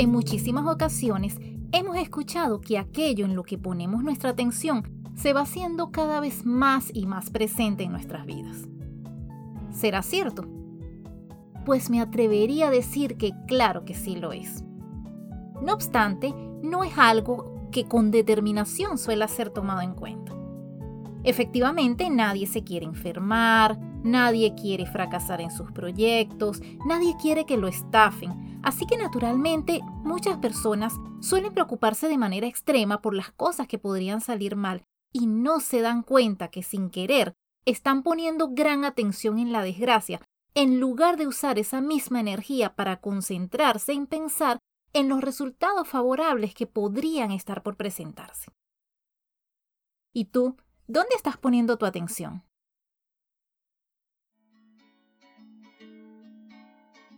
En muchísimas ocasiones hemos escuchado que aquello en lo que ponemos nuestra atención se va haciendo cada vez más y más presente en nuestras vidas. ¿Será cierto? Pues me atrevería a decir que claro que sí lo es. No obstante, no es algo que con determinación suele ser tomado en cuenta. Efectivamente, nadie se quiere enfermar, nadie quiere fracasar en sus proyectos, nadie quiere que lo estafen, así que naturalmente muchas personas suelen preocuparse de manera extrema por las cosas que podrían salir mal y no se dan cuenta que sin querer están poniendo gran atención en la desgracia, en lugar de usar esa misma energía para concentrarse en pensar en los resultados favorables que podrían estar por presentarse. ¿Y tú, dónde estás poniendo tu atención?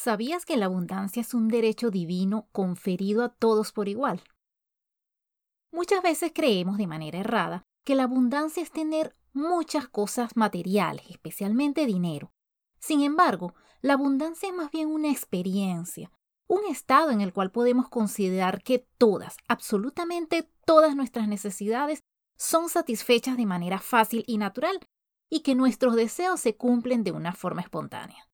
¿Sabías que la abundancia es un derecho divino conferido a todos por igual? Muchas veces creemos de manera errada que la abundancia es tener muchas cosas materiales, especialmente dinero, sin embargo, la abundancia es más bien una experiencia, un estado en el cual podemos considerar que todas, absolutamente todas nuestras necesidades son satisfechas de manera fácil y natural y que nuestros deseos se cumplen de una forma espontánea.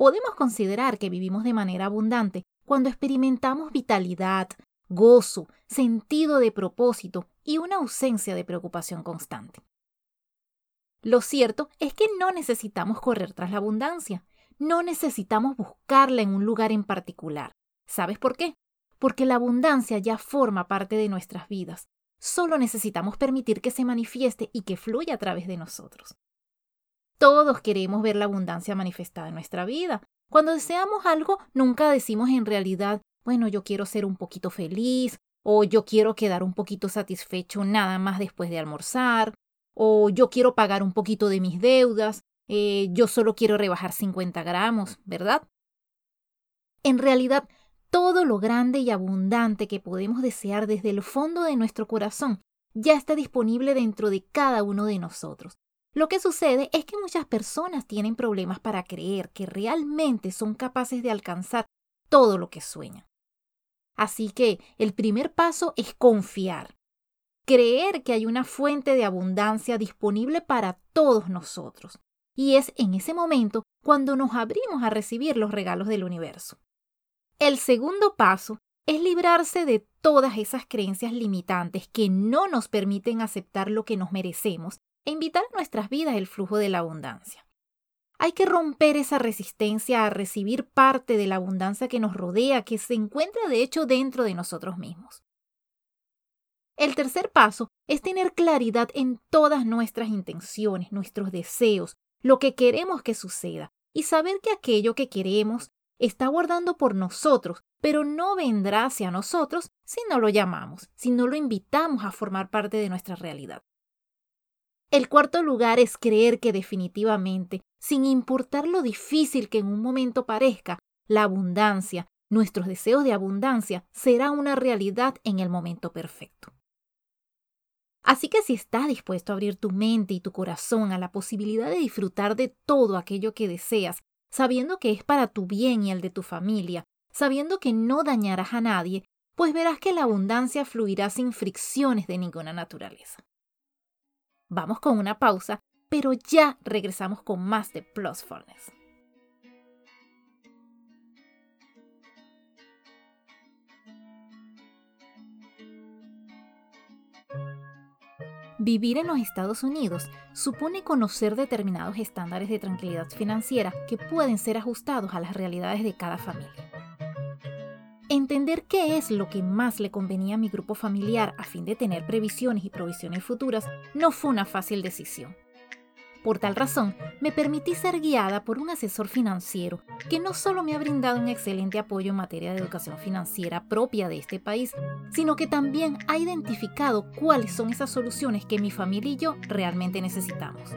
Podemos considerar que vivimos de manera abundante cuando experimentamos vitalidad, gozo, sentido de propósito y una ausencia de preocupación constante. Lo cierto es que no necesitamos correr tras la abundancia, no necesitamos buscarla en un lugar en particular. ¿Sabes por qué? Porque la abundancia ya forma parte de nuestras vidas. Solo necesitamos permitir que se manifieste y que fluya a través de nosotros. Todos queremos ver la abundancia manifestada en nuestra vida. Cuando deseamos algo, nunca decimos en realidad, bueno, yo quiero ser un poquito feliz, o yo quiero quedar un poquito satisfecho nada más después de almorzar, o yo quiero pagar un poquito de mis deudas, eh, yo solo quiero rebajar 50 gramos, ¿verdad? En realidad, todo lo grande y abundante que podemos desear desde el fondo de nuestro corazón ya está disponible dentro de cada uno de nosotros. Lo que sucede es que muchas personas tienen problemas para creer que realmente son capaces de alcanzar todo lo que sueñan. Así que el primer paso es confiar creer que hay una fuente de abundancia disponible para todos nosotros. Y es en ese momento cuando nos abrimos a recibir los regalos del universo. El segundo paso es librarse de todas esas creencias limitantes que no nos permiten aceptar lo que nos merecemos e invitar a nuestras vidas el flujo de la abundancia. Hay que romper esa resistencia a recibir parte de la abundancia que nos rodea, que se encuentra de hecho dentro de nosotros mismos. El tercer paso es tener claridad en todas nuestras intenciones, nuestros deseos, lo que queremos que suceda y saber que aquello que queremos está guardando por nosotros, pero no vendrá hacia nosotros si no lo llamamos, si no lo invitamos a formar parte de nuestra realidad. El cuarto lugar es creer que definitivamente, sin importar lo difícil que en un momento parezca, la abundancia, nuestros deseos de abundancia, será una realidad en el momento perfecto. Así que si estás dispuesto a abrir tu mente y tu corazón a la posibilidad de disfrutar de todo aquello que deseas, sabiendo que es para tu bien y el de tu familia, sabiendo que no dañarás a nadie, pues verás que la abundancia fluirá sin fricciones de ninguna naturaleza. Vamos con una pausa, pero ya regresamos con más de Plusfulness. Vivir en los Estados Unidos supone conocer determinados estándares de tranquilidad financiera que pueden ser ajustados a las realidades de cada familia. Entender qué es lo que más le convenía a mi grupo familiar a fin de tener previsiones y provisiones futuras no fue una fácil decisión. Por tal razón, me permití ser guiada por un asesor financiero que no solo me ha brindado un excelente apoyo en materia de educación financiera propia de este país, sino que también ha identificado cuáles son esas soluciones que mi familia y yo realmente necesitamos.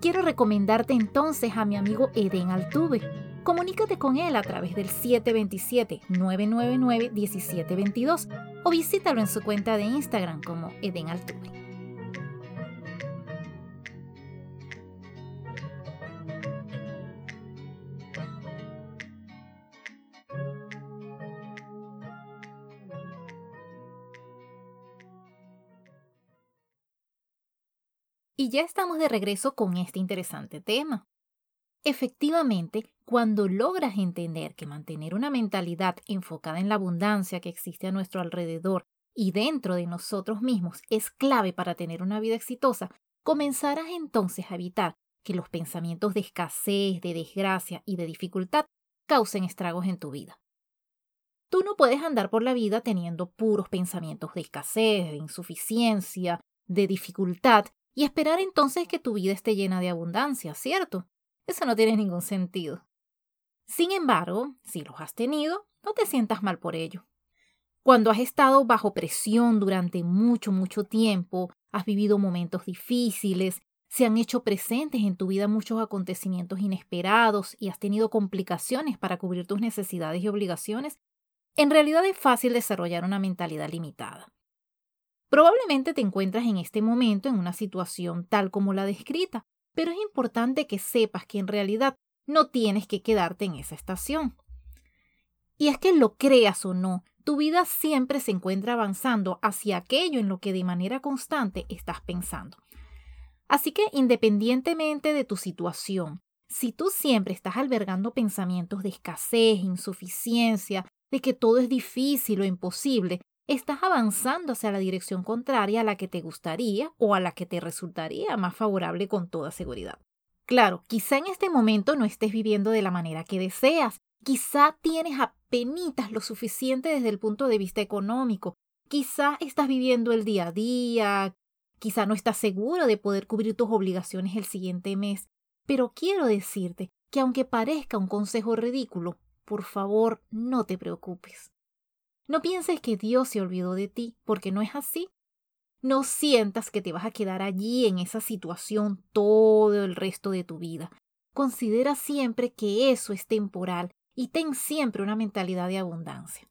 Quiero recomendarte entonces a mi amigo Eden Altuve. Comunícate con él a través del 727-999-1722 o visítalo en su cuenta de Instagram como Eden Altuve. Y ya estamos de regreso con este interesante tema. Efectivamente, cuando logras entender que mantener una mentalidad enfocada en la abundancia que existe a nuestro alrededor y dentro de nosotros mismos es clave para tener una vida exitosa, comenzarás entonces a evitar que los pensamientos de escasez, de desgracia y de dificultad causen estragos en tu vida. Tú no puedes andar por la vida teniendo puros pensamientos de escasez, de insuficiencia, de dificultad y esperar entonces que tu vida esté llena de abundancia, ¿cierto? Eso no tiene ningún sentido. Sin embargo, si los has tenido, no te sientas mal por ello. Cuando has estado bajo presión durante mucho, mucho tiempo, has vivido momentos difíciles, se han hecho presentes en tu vida muchos acontecimientos inesperados y has tenido complicaciones para cubrir tus necesidades y obligaciones, en realidad es fácil desarrollar una mentalidad limitada. Probablemente te encuentras en este momento en una situación tal como la descrita, pero es importante que sepas que en realidad no tienes que quedarte en esa estación. Y es que lo creas o no, tu vida siempre se encuentra avanzando hacia aquello en lo que de manera constante estás pensando. Así que independientemente de tu situación, si tú siempre estás albergando pensamientos de escasez, insuficiencia, de que todo es difícil o imposible, estás avanzando hacia la dirección contraria a la que te gustaría o a la que te resultaría más favorable con toda seguridad. Claro, quizá en este momento no estés viviendo de la manera que deseas, quizá tienes apenas lo suficiente desde el punto de vista económico, quizá estás viviendo el día a día, quizá no estás seguro de poder cubrir tus obligaciones el siguiente mes, pero quiero decirte que aunque parezca un consejo ridículo, por favor no te preocupes. No pienses que Dios se olvidó de ti, porque no es así. No sientas que te vas a quedar allí en esa situación todo el resto de tu vida. Considera siempre que eso es temporal y ten siempre una mentalidad de abundancia.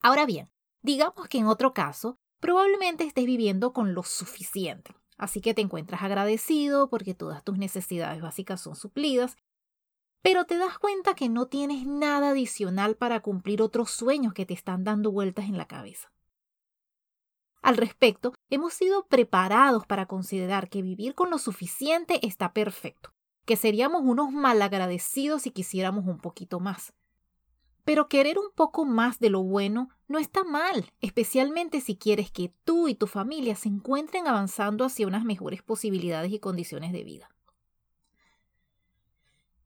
Ahora bien, digamos que en otro caso, probablemente estés viviendo con lo suficiente, así que te encuentras agradecido porque todas tus necesidades básicas son suplidas pero te das cuenta que no tienes nada adicional para cumplir otros sueños que te están dando vueltas en la cabeza. Al respecto, hemos sido preparados para considerar que vivir con lo suficiente está perfecto, que seríamos unos malagradecidos si quisiéramos un poquito más. Pero querer un poco más de lo bueno no está mal, especialmente si quieres que tú y tu familia se encuentren avanzando hacia unas mejores posibilidades y condiciones de vida.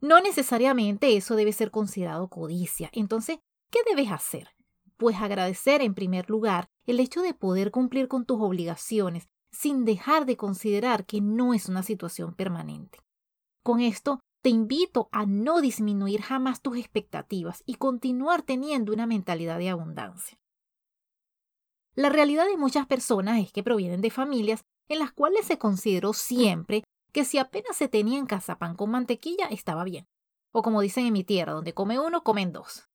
No necesariamente eso debe ser considerado codicia. Entonces, ¿qué debes hacer? Pues agradecer en primer lugar el hecho de poder cumplir con tus obligaciones sin dejar de considerar que no es una situación permanente. Con esto, te invito a no disminuir jamás tus expectativas y continuar teniendo una mentalidad de abundancia. La realidad de muchas personas es que provienen de familias en las cuales se consideró siempre que si apenas se tenía en casa pan con mantequilla estaba bien. O como dicen en mi tierra, donde come uno, comen dos.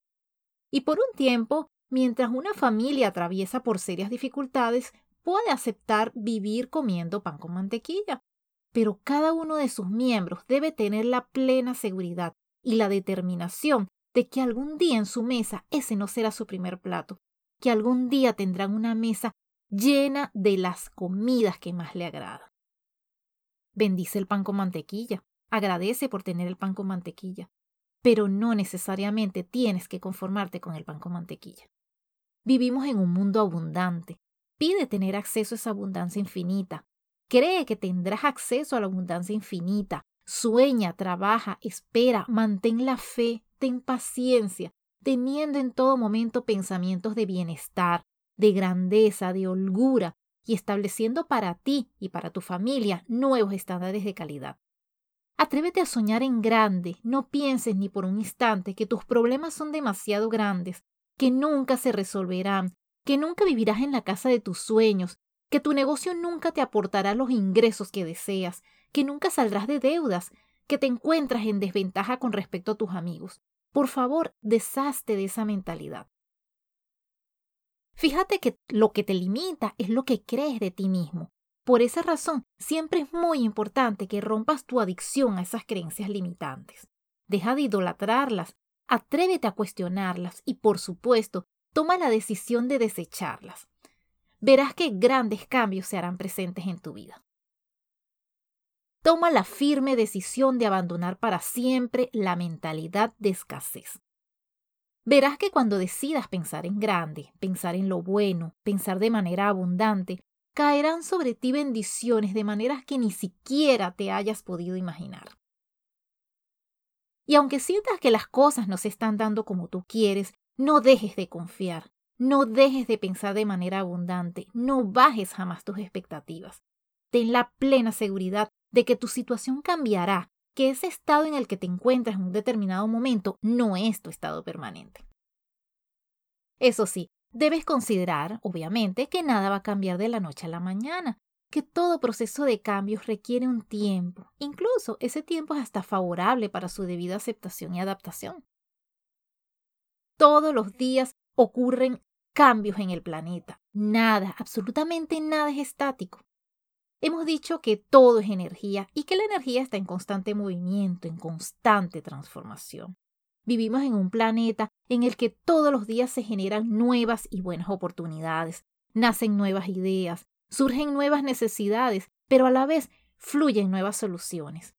Y por un tiempo, mientras una familia atraviesa por serias dificultades, puede aceptar vivir comiendo pan con mantequilla. Pero cada uno de sus miembros debe tener la plena seguridad y la determinación de que algún día en su mesa ese no será su primer plato, que algún día tendrán una mesa llena de las comidas que más le agradan. Bendice el pan con mantequilla, agradece por tener el pan con mantequilla, pero no necesariamente tienes que conformarte con el pan con mantequilla. Vivimos en un mundo abundante. Pide tener acceso a esa abundancia infinita. Cree que tendrás acceso a la abundancia infinita. Sueña, trabaja, espera, mantén la fe, ten paciencia, teniendo en todo momento pensamientos de bienestar, de grandeza, de holgura, y estableciendo para ti y para tu familia nuevos estándares de calidad. Atrévete a soñar en grande, no pienses ni por un instante que tus problemas son demasiado grandes, que nunca se resolverán, que nunca vivirás en la casa de tus sueños, que tu negocio nunca te aportará los ingresos que deseas, que nunca saldrás de deudas, que te encuentras en desventaja con respecto a tus amigos. Por favor, deshazte de esa mentalidad. Fíjate que lo que te limita es lo que crees de ti mismo. Por esa razón, siempre es muy importante que rompas tu adicción a esas creencias limitantes. Deja de idolatrarlas, atrévete a cuestionarlas y, por supuesto, toma la decisión de desecharlas. Verás que grandes cambios se harán presentes en tu vida. Toma la firme decisión de abandonar para siempre la mentalidad de escasez. Verás que cuando decidas pensar en grande, pensar en lo bueno, pensar de manera abundante, caerán sobre ti bendiciones de maneras que ni siquiera te hayas podido imaginar. Y aunque sientas que las cosas no se están dando como tú quieres, no dejes de confiar, no dejes de pensar de manera abundante, no bajes jamás tus expectativas. Ten la plena seguridad de que tu situación cambiará, que ese estado en el que te encuentras en un determinado momento no es tu estado permanente. Eso sí, debes considerar, obviamente, que nada va a cambiar de la noche a la mañana, que todo proceso de cambios requiere un tiempo, incluso ese tiempo es hasta favorable para su debida aceptación y adaptación. Todos los días ocurren cambios en el planeta. Nada, absolutamente nada es estático. Hemos dicho que todo es energía y que la energía está en constante movimiento, en constante transformación. Vivimos en un planeta en el que todos los días se generan nuevas y buenas oportunidades, nacen nuevas ideas, surgen nuevas necesidades, pero a la vez fluyen nuevas soluciones.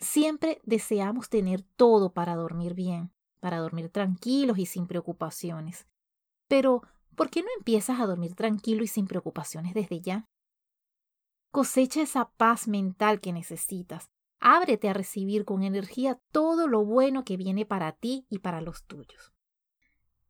Siempre deseamos tener todo para dormir bien, para dormir tranquilos y sin preocupaciones. Pero, ¿por qué no empiezas a dormir tranquilo y sin preocupaciones desde ya? Cosecha esa paz mental que necesitas. Ábrete a recibir con energía todo lo bueno que viene para ti y para los tuyos.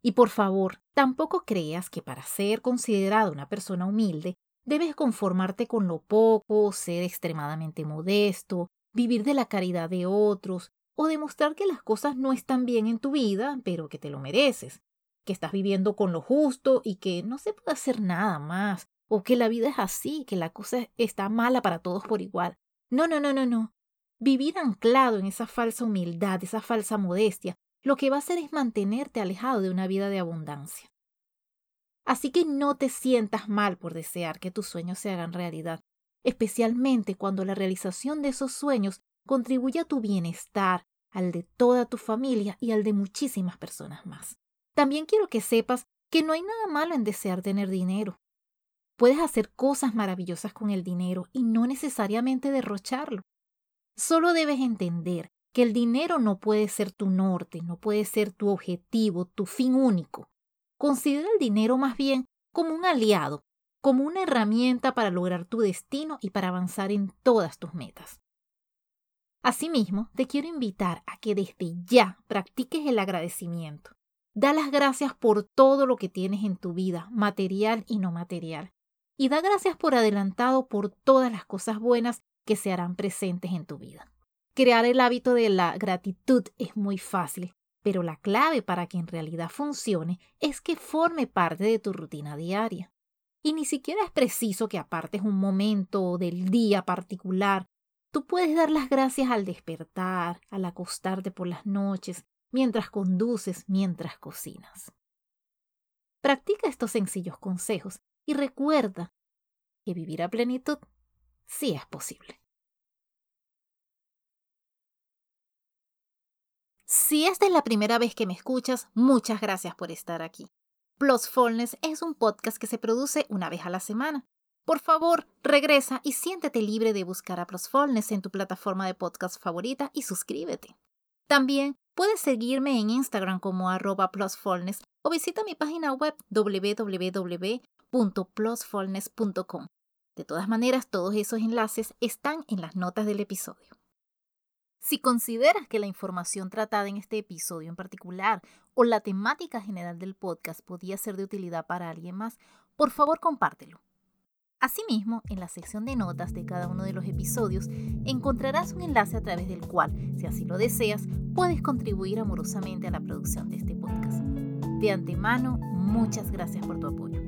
Y por favor, tampoco creas que para ser considerada una persona humilde Debes conformarte con lo poco, ser extremadamente modesto, vivir de la caridad de otros, o demostrar que las cosas no están bien en tu vida, pero que te lo mereces, que estás viviendo con lo justo y que no se puede hacer nada más, o que la vida es así, que la cosa está mala para todos por igual. No, no, no, no, no. Vivir anclado en esa falsa humildad, esa falsa modestia, lo que va a hacer es mantenerte alejado de una vida de abundancia. Así que no te sientas mal por desear que tus sueños se hagan realidad, especialmente cuando la realización de esos sueños contribuye a tu bienestar, al de toda tu familia y al de muchísimas personas más. También quiero que sepas que no hay nada malo en desear tener dinero. Puedes hacer cosas maravillosas con el dinero y no necesariamente derrocharlo. Solo debes entender que el dinero no puede ser tu norte, no puede ser tu objetivo, tu fin único. Considera el dinero más bien como un aliado, como una herramienta para lograr tu destino y para avanzar en todas tus metas. Asimismo, te quiero invitar a que desde ya practiques el agradecimiento. Da las gracias por todo lo que tienes en tu vida, material y no material. Y da gracias por adelantado por todas las cosas buenas que se harán presentes en tu vida. Crear el hábito de la gratitud es muy fácil, pero la clave para que en realidad funcione es que forme parte de tu rutina diaria. Y ni siquiera es preciso que apartes un momento del día particular. Tú puedes dar las gracias al despertar, al acostarte por las noches, mientras conduces, mientras cocinas. Practica estos sencillos consejos y recuerda que vivir a plenitud sí es posible. Si esta es la primera vez que me escuchas, muchas gracias por estar aquí. Plusfulness es un podcast que se produce una vez a la semana. Por favor, regresa y siéntete libre de buscar a Plusfulness en tu plataforma de podcast favorita y suscríbete. También puedes seguirme en Instagram como arroba plusfulness o visita mi página web www.plusfulness.com. De todas maneras, todos esos enlaces están en las notas del episodio. Si consideras que la información tratada en este episodio en particular o la temática general del podcast podía ser de utilidad para alguien más, por favor compártelo. Asimismo, en la sección de notas de cada uno de los episodios encontrarás un enlace a través del cual, si así lo deseas, puedes contribuir amorosamente a la producción de este podcast. De antemano, muchas gracias por tu apoyo.